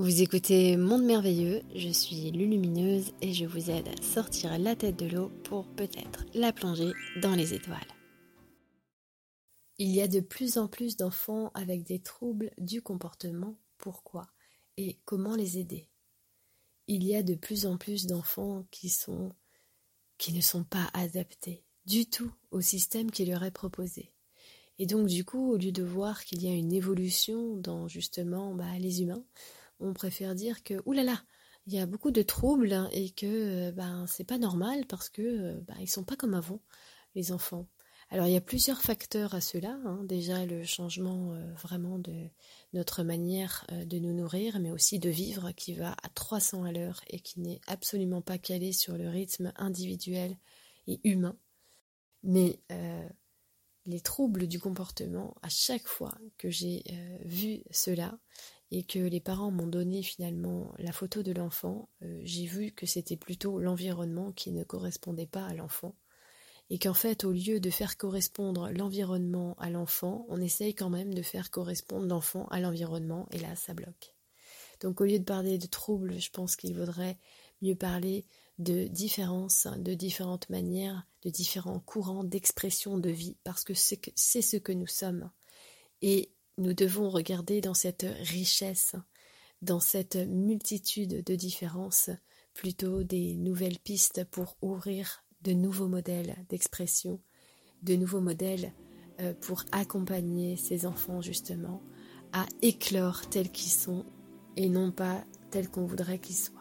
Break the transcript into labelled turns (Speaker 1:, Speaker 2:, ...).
Speaker 1: Vous écoutez Monde Merveilleux, je suis Lulumineuse et je vous aide à sortir la tête de l'eau pour peut-être la plonger dans les étoiles. Il y a de plus en plus d'enfants avec des troubles du comportement. Pourquoi Et comment les aider? Il y a de plus en plus d'enfants qui sont qui ne sont pas adaptés du tout au système qui leur est proposé. Et donc du coup, au lieu de voir qu'il y a une évolution dans justement bah, les humains, on préfère dire que oulala, il y a beaucoup de troubles et que euh, ben c'est pas normal parce que euh, ben, ils sont pas comme avant les enfants. Alors il y a plusieurs facteurs à cela. Hein. Déjà le changement euh, vraiment de notre manière de nous nourrir, mais aussi de vivre qui va à 300 à l'heure et qui n'est absolument pas calé sur le rythme individuel et humain. Mais les troubles du comportement, à chaque fois que j'ai vu cela, et que les parents m'ont donné finalement la photo de l'enfant, euh, j'ai vu que c'était plutôt l'environnement qui ne correspondait pas à l'enfant. Et qu'en fait, au lieu de faire correspondre l'environnement à l'enfant, on essaye quand même de faire correspondre l'enfant à l'environnement, et là, ça bloque. Donc au lieu de parler de troubles, je pense qu'il vaudrait mieux parler de différences, de différentes manières, de différents courants d'expression de vie, parce que c'est ce que nous sommes. Et nous devons regarder dans cette richesse, dans cette multitude de différences, plutôt des nouvelles pistes pour ouvrir de nouveaux modèles d'expression, de nouveaux modèles euh, pour accompagner ces enfants justement à éclore tels qu'ils sont et non pas tels qu'on voudrait qu'ils soient.